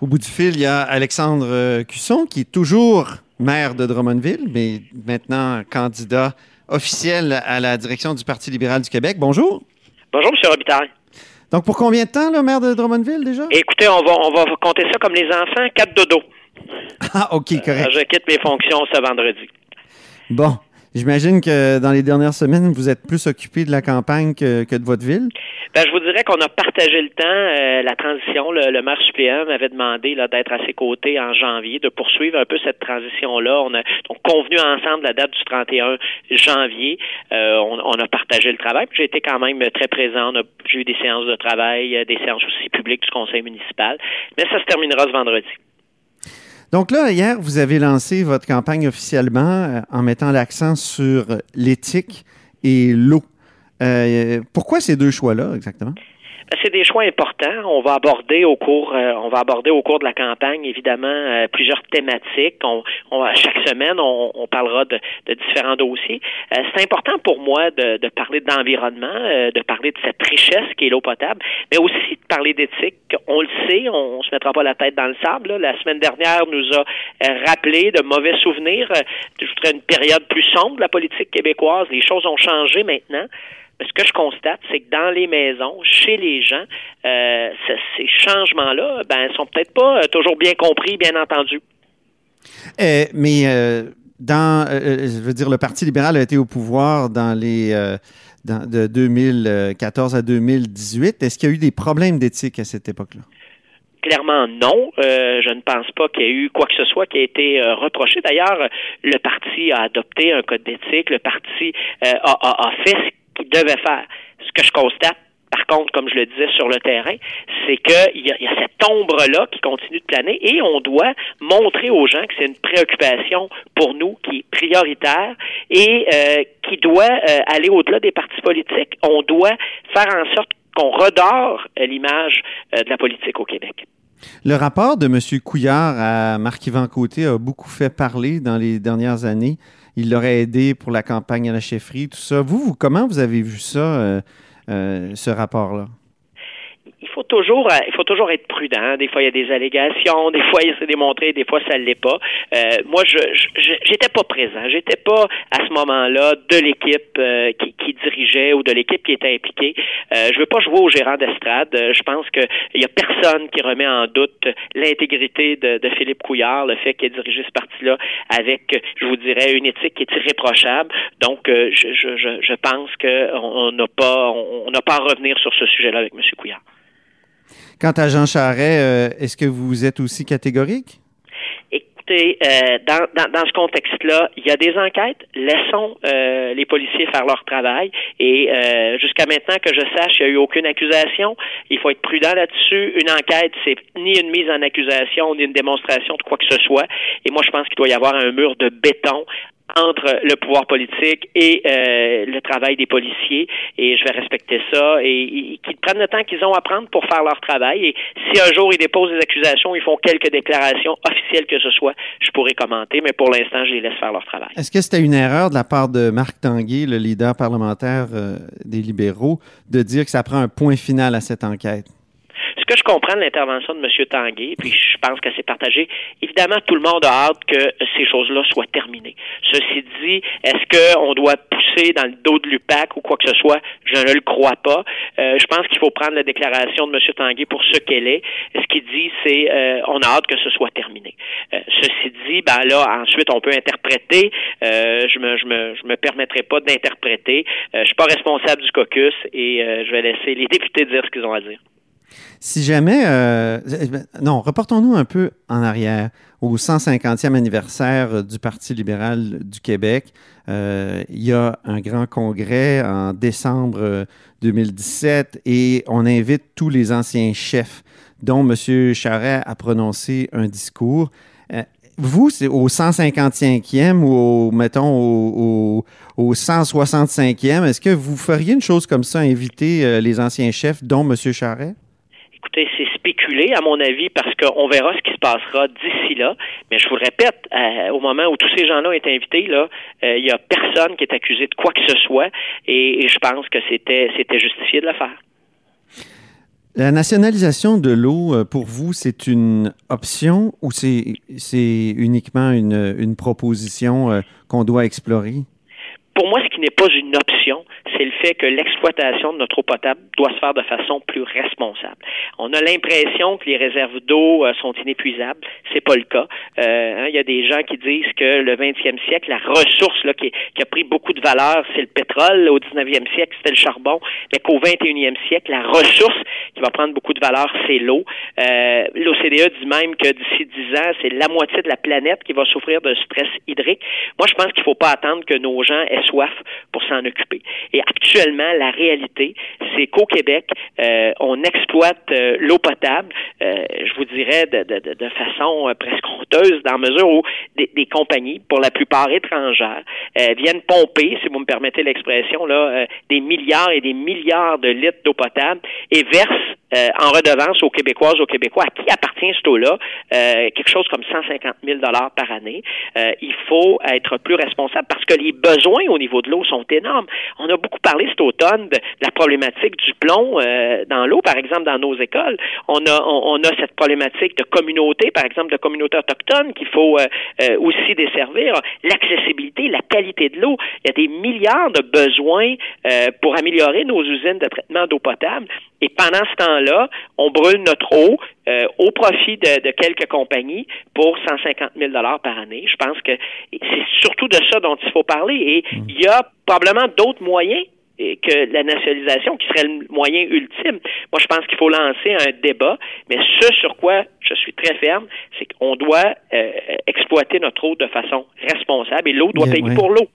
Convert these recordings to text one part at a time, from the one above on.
Au bout du fil, il y a Alexandre euh, Cusson, qui est toujours maire de Drummondville, mais maintenant candidat officiel à la direction du Parti libéral du Québec. Bonjour. Bonjour, M. Robitaille. Donc, pour combien de temps, le maire de Drummondville, déjà? Écoutez, on va, on va compter ça comme les enfants, quatre dodo. Ah, OK, correct. Euh, je quitte mes fonctions ce vendredi. Bon. J'imagine que dans les dernières semaines, vous êtes plus occupé de la campagne que, de votre ville? Ben, je vous dirais qu'on a partagé le temps, euh, la transition. Le, maire suppléant m'avait demandé d'être à ses côtés en janvier, de poursuivre un peu cette transition-là. On a donc convenu ensemble la date du 31 janvier. Euh, on, a partagé le travail. J'ai été quand même très présent. J'ai eu des séances de travail, euh, des séances aussi publiques du conseil municipal. Mais ça se terminera ce vendredi. Donc là, hier, vous avez lancé votre campagne officiellement euh, en mettant l'accent sur l'éthique et l'eau. Euh, pourquoi ces deux choix-là exactement? C'est des choix importants. On va aborder au cours, euh, on va aborder au cours de la campagne évidemment euh, plusieurs thématiques. On, chaque semaine, on, on parlera de, de, différents dossiers. Euh, c'est important pour moi de, de parler d'environnement, de parler de cette richesse qui est l'eau potable, mais aussi de parler d'éthique. On le sait, on, on se mettra pas la tête dans le sable. La semaine dernière nous a rappelé de mauvais souvenirs. je voudrais une période plus sombre de la politique québécoise. Les choses ont changé maintenant ce que je constate, c'est que dans les maisons, chez les gens, euh, ces changements-là, ben, sont peut-être pas euh, toujours bien compris, bien entendus. Euh, mais dans, je veux dire, le Parti libéral a été au pouvoir dans les de 2014 à 2018. Est-ce qu'il y a eu des problèmes d'éthique à cette époque-là? Clairement non. je ne pense pas qu'il y ait eu quoi que ce soit qui a été reproché. D'ailleurs, le parti a adopté un code d'éthique. Le parti a, a, a, fait devait faire. Ce que je constate, par contre, comme je le disais sur le terrain, c'est qu'il y, a, cette ombre-là qui continue de planer et on doit montrer aux gens que c'est une préoccupation pour nous qui est prioritaire et euh, qui doit euh, aller au-delà des partis politiques. On doit faire en sorte qu'on redore l'image euh, de la politique au Québec. Le rapport de M. Couillard à Marc-Yvan Côté a beaucoup fait parler dans les dernières années il l'aurait aidé pour la campagne à la chefferie, tout ça. Vous, comment vous avez vu ça, euh, euh, ce rapport-là? Faut toujours euh, il faut toujours être prudent. Des fois il y a des allégations, des fois il s'est démontré, des fois ça ne l'est pas. Euh, moi je j'étais pas présent, j'étais pas à ce moment-là de l'équipe euh, qui, qui, dirigeait ou de l'équipe qui était impliquée. Euh, je veux pas jouer au gérant d'estrade. Je pense que il y a personne qui remet en doute l'intégrité de, de, Philippe Couillard, le fait qu'il ait dirigé ce parti-là avec, je vous dirais, une éthique qui est irréprochable. Donc je, je, je pense qu'on n'a pas on n'a pas à revenir sur ce sujet-là avec M. Couillard. Quant à Jean Charret, euh, est-ce que vous êtes aussi catégorique? Écoutez, euh, dans, dans, ce contexte-là, il y a des enquêtes. Laissons euh, les policiers faire leur travail. Et jusqu'à maintenant, que je sache, il n'y a eu aucune accusation. Il faut être prudent là-dessus. Une enquête, c'est ni une mise en accusation, ni une démonstration de quoi que ce soit. Et moi, je pense qu'il doit y avoir un mur de béton entre le pouvoir politique et euh, le travail des policiers et je vais respecter ça et, qu'ils prennent le temps qu'ils ont à prendre pour faire leur travail et si un jour ils déposent des accusations, ils font quelques déclarations officielles que ce soit, je pourrais commenter, mais pour l'instant, je les laisse faire leur travail. Est-ce que c'était une erreur de la part de Marc Tanguay, le leader parlementaire euh, des libéraux, de dire que ça prend un point final à cette enquête? Que je comprends l'intervention de M. Tanguay, puis je pense que c'est partagé, évidemment, tout le monde a hâte que ces choses-là soient terminées. Ceci dit, est-ce qu'on doit pousser dans le dos de l'UPAC ou quoi que ce soit? Je ne le crois pas. Euh, je pense qu'il faut prendre la déclaration de M. Tanguay pour ce qu'elle est. Ce qu'il dit, c'est euh, on a hâte que ce soit terminé. Euh, ceci dit, ben là, ensuite, on peut interpréter. je me, je me, je me permettrai pas d'interpréter. je suis pas responsable du caucus et je vais laisser les députés dire ce qu'ils ont à dire. Si jamais, euh, non, reportons-nous un peu en arrière au 150e anniversaire du Parti libéral du Québec. Euh, il y a un grand congrès en décembre 2017 et on invite tous les anciens chefs, dont M. Charret a prononcé un discours. Euh, vous, c'est au 155e ou au, mettons, au, au, 165e, est-ce que vous feriez une chose comme ça, inviter les anciens chefs, dont M. Charret? C'est spéculé, à mon avis, parce qu'on verra ce qui se passera d'ici là. Mais je vous le répète, euh, au moment où tous ces gens-là ont été invités, euh, il n'y a personne qui est accusé de quoi que ce soit, et, je pense que c'était justifié de le faire. La nationalisation de l'eau, euh, pour vous, c'est une option ou c'est uniquement une, une proposition qu'on doit explorer? Pour moi, ce qui n'est pas une option, c'est le fait que l'exploitation de notre eau potable doit se faire de façon plus responsable. On a l'impression que les réserves d'eau euh, sont inépuisables. C'est pas le cas. Euh, hein, il y a des gens qui disent que le 20e siècle, la ressource là, qui, qui a pris beaucoup de valeur, c'est le pétrole. Au 19e siècle, c'était le charbon. Mais qu'au 21e siècle, la ressource qui va prendre beaucoup de valeur, c'est l'eau. Euh, L'OCDE dit même que d'ici 10 ans, c'est la moitié de la planète qui va souffrir de stress hydrique. Moi, je pense qu'il ne faut pas attendre que nos gens aient pour s'en occuper. Et actuellement, la réalité, c'est qu'au Québec, euh, on exploite euh, l'eau potable, euh, je vous dirais, de, de, de façon presque honteuse, dans mesure où des, des, compagnies, pour la plupart étrangères, viennent pomper, si vous me permettez l'expression, là, des milliards et des milliards de litres d'eau potable et versent en redevance aux Québécoises, aux Québécois, à qui appartient cette eau-là, quelque chose comme 150 000 dollars par année. il faut être plus responsable parce que les besoins au niveau de l'eau sont énormes. On a beaucoup parlé cet automne de la problématique du plomb euh, dans l'eau, par exemple, dans nos écoles. On a, on, a cette problématique de communauté, par exemple, de communautés autochtones qu'il faut euh, euh, aussi desservir. L'accessibilité, la qualité de l'eau. Il y a des milliards de besoins pour améliorer nos usines de traitement d'eau potable. Et pendant ce temps-là, on brûle notre eau au profit de, de, quelques compagnies pour 150 000 dollars par année. Je pense que c'est surtout de ça dont il faut parler. Et mmh. il y a probablement d'autres moyens que la nationalisation qui serait le moyen ultime. Moi, je pense qu'il faut lancer un débat, mais ce sur quoi je suis très ferme, c'est qu'on doit euh, exploiter notre eau de façon responsable et l'eau doit payer pour l'eau.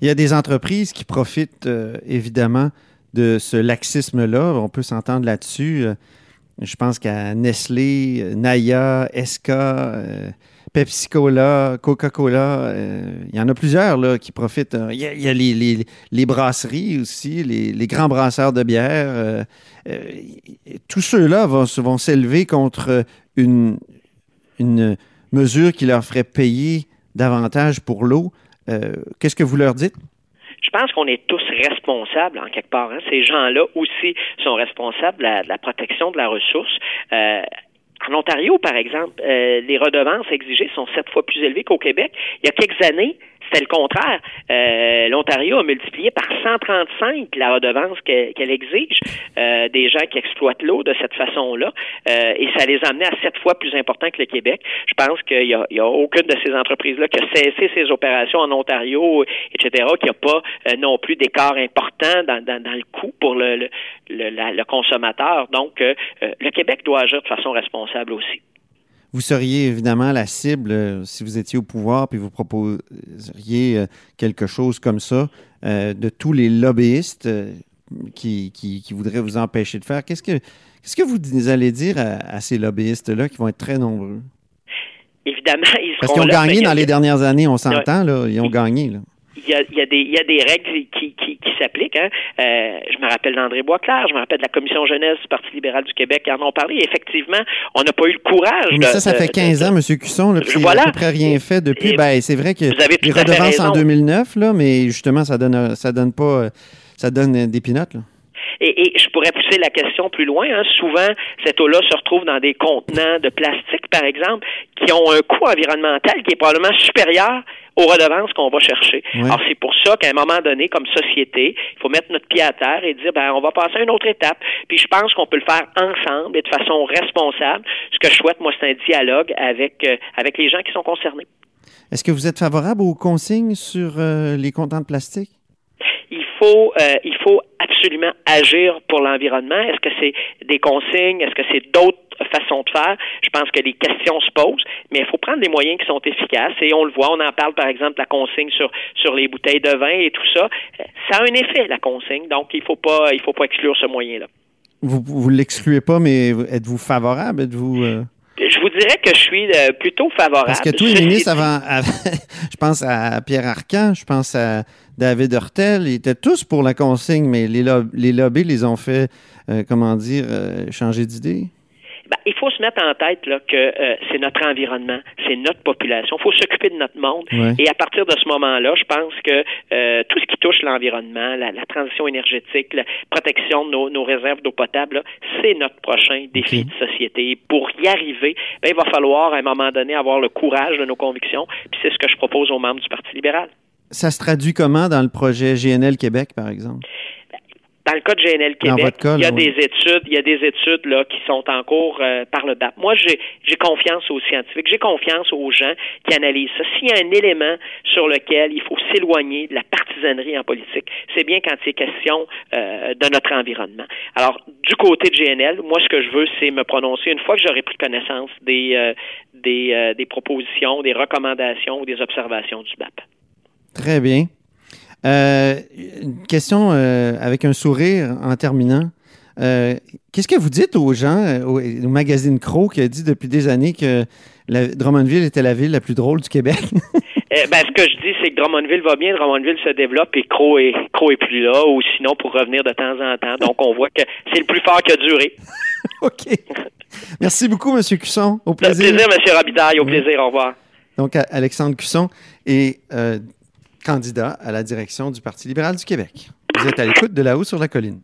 Il y a des entreprises qui profitent euh, évidemment de ce laxisme-là. On peut s'entendre là-dessus. Euh, je pense qu'à Nestlé, Naya, Esca, Pepsi Cola, Coca-Cola, euh, il y en a plusieurs qui profitent. Il y a, les, brasseries aussi, les, grands brasseurs de bière. Euh, euh, tous ceux-là vont, vont s'élever contre une mesure qui leur ferait payer davantage pour l'eau. Qu'est-ce que vous leur dites? Je pense qu'on est tous responsables en quelque part. Hein. Ces gens-là aussi sont responsables de la, protection de la ressource. En Ontario, par exemple, euh, les redevances exigées sont sept fois plus élevées qu'au Québec. Il y a quelques années, c'était le contraire. Euh, L'Ontario a multiplié par 135 la redevance qu'elle exige euh, des gens qui exploitent l'eau de cette façon-là, euh, et ça les a amenés à sept fois plus important que le Québec. Je pense qu'il n'y a, a, aucune de ces entreprises-là qui a cessé ses opérations en Ontario, etc., qui n'a pas non plus d'écart important dans, dans, dans, le coût pour le, le, le, le consommateur. Donc, le Québec doit agir de façon responsable aussi vous seriez évidemment la cible euh, si vous étiez au pouvoir puis vous proposeriez euh, quelque chose comme ça euh, de tous les lobbyistes qui, qui, voudraient vous empêcher de faire. Qu'est-ce que, qu'est-ce que vous allez dire à, ces lobbyistes-là qui vont être très nombreux? Évidemment, ils seront Parce qu'ils ont gagné dans les dernières années, on s'entend, là, ils ont gagné. Là il y a, y, a des, y a des règles qui, qui, qui s'appliquent. Hein. Euh, je me rappelle d'André Boisclair, je me rappelle de la Commission jeunesse du Parti libéral du Québec qui en ont parlé. effectivement, on n'a pas eu le courage. Mais ça, ça fait 15 ans, M. Cusson, là, puis voilà. à peu près rien fait depuis. ben, c'est vrai que les redevances en 2009, là, mais justement, ça donne, ça donne pas, ça donne des pinottes. Là. Et, et, je pourrais pousser la question plus loin. Hein. Souvent, cette eau-là se retrouve dans des contenants de plastique, par exemple, qui ont un coût environnemental qui est probablement supérieur aux redevances qu'on va chercher. Alors, c'est pour ça qu'à un moment donné, comme société, il faut mettre notre pied à terre et dire, ben, on va passer à une autre étape. Puis je pense qu'on peut le faire ensemble et de façon responsable. Ce que je souhaite, moi, c'est un dialogue avec, euh, avec les gens qui sont concernés. Est-ce que vous êtes favorable aux consignes sur euh, les contenants de plastique? Il faut, euh, il faut absolument agir pour l'environnement? Est-ce que c'est des consignes? Est-ce que c'est d'autres façons de faire? Je pense que les questions se posent, mais il faut prendre des moyens qui sont efficaces et on le voit. On en parle, par exemple, la consigne sur, sur les bouteilles de vin et tout ça. Ça a un effet, la consigne. Donc, il ne faut faut pas exclure ce moyen-là. Vous ne l'excluez pas, mais êtes-vous favorable? Êtes-vous. Euh, je vous dirais que je suis euh, plutôt favorable. Parce que tous les ministres avant, je pense à Pierre Arcan, je pense à David Hurtel, ils étaient tous pour la consigne, mais les, les lobbies les ont fait, euh, comment dire, changer d'idée. Ben, il faut se mettre en tête là, que euh, c'est notre environnement, c'est notre population. Il faut s'occuper de notre monde. Et à partir de ce moment-là, je pense que euh, tout ce qui touche l'environnement, la, transition énergétique, la protection de nos, nos réserves d'eau potable, c'est notre prochain défi de société. Pour y arriver, ben, il va falloir à un moment donné avoir le courage de nos convictions. Puis c'est ce que je propose aux membres du Parti libéral. Ça se traduit comment dans le projet GNL Québec, par exemple? Dans le cas de GNL Québec, il y a des études, il y a des études là qui sont en cours euh, par le BAP. Moi, j'ai confiance aux scientifiques, j'ai confiance aux gens qui analysent ça. S'il y a un élément sur lequel il faut s'éloigner de la partisanerie en politique, c'est bien quand il est question euh, de notre environnement. Alors, du côté de GNL, moi, ce que je veux, c'est me prononcer une fois que j'aurai pris connaissance des euh, des, des propositions, des recommandations ou des observations du BAP. Très bien. Euh, une question euh, avec un sourire en terminant. Euh, qu'est-ce que vous dites aux gens, au, magazine Crow qui a dit depuis des années que la, Drummondville était la ville la plus drôle du Québec? Eh ben, ce que je dis, c'est que Drummondville va bien, Drummondville se développe et Crow est, Crow est plus là, ou sinon pour revenir de temps en temps. Donc, on voit que c'est le plus fort qui a duré. OK. Merci beaucoup, M. Cusson. Au plaisir. Au plaisir, M. Robitaille. Au plaisir. Au revoir. Donc, Alexandre Cusson. Et candidat à la direction du Parti libéral du Québec. Vous êtes à l'écoute de là-haut sur la colline.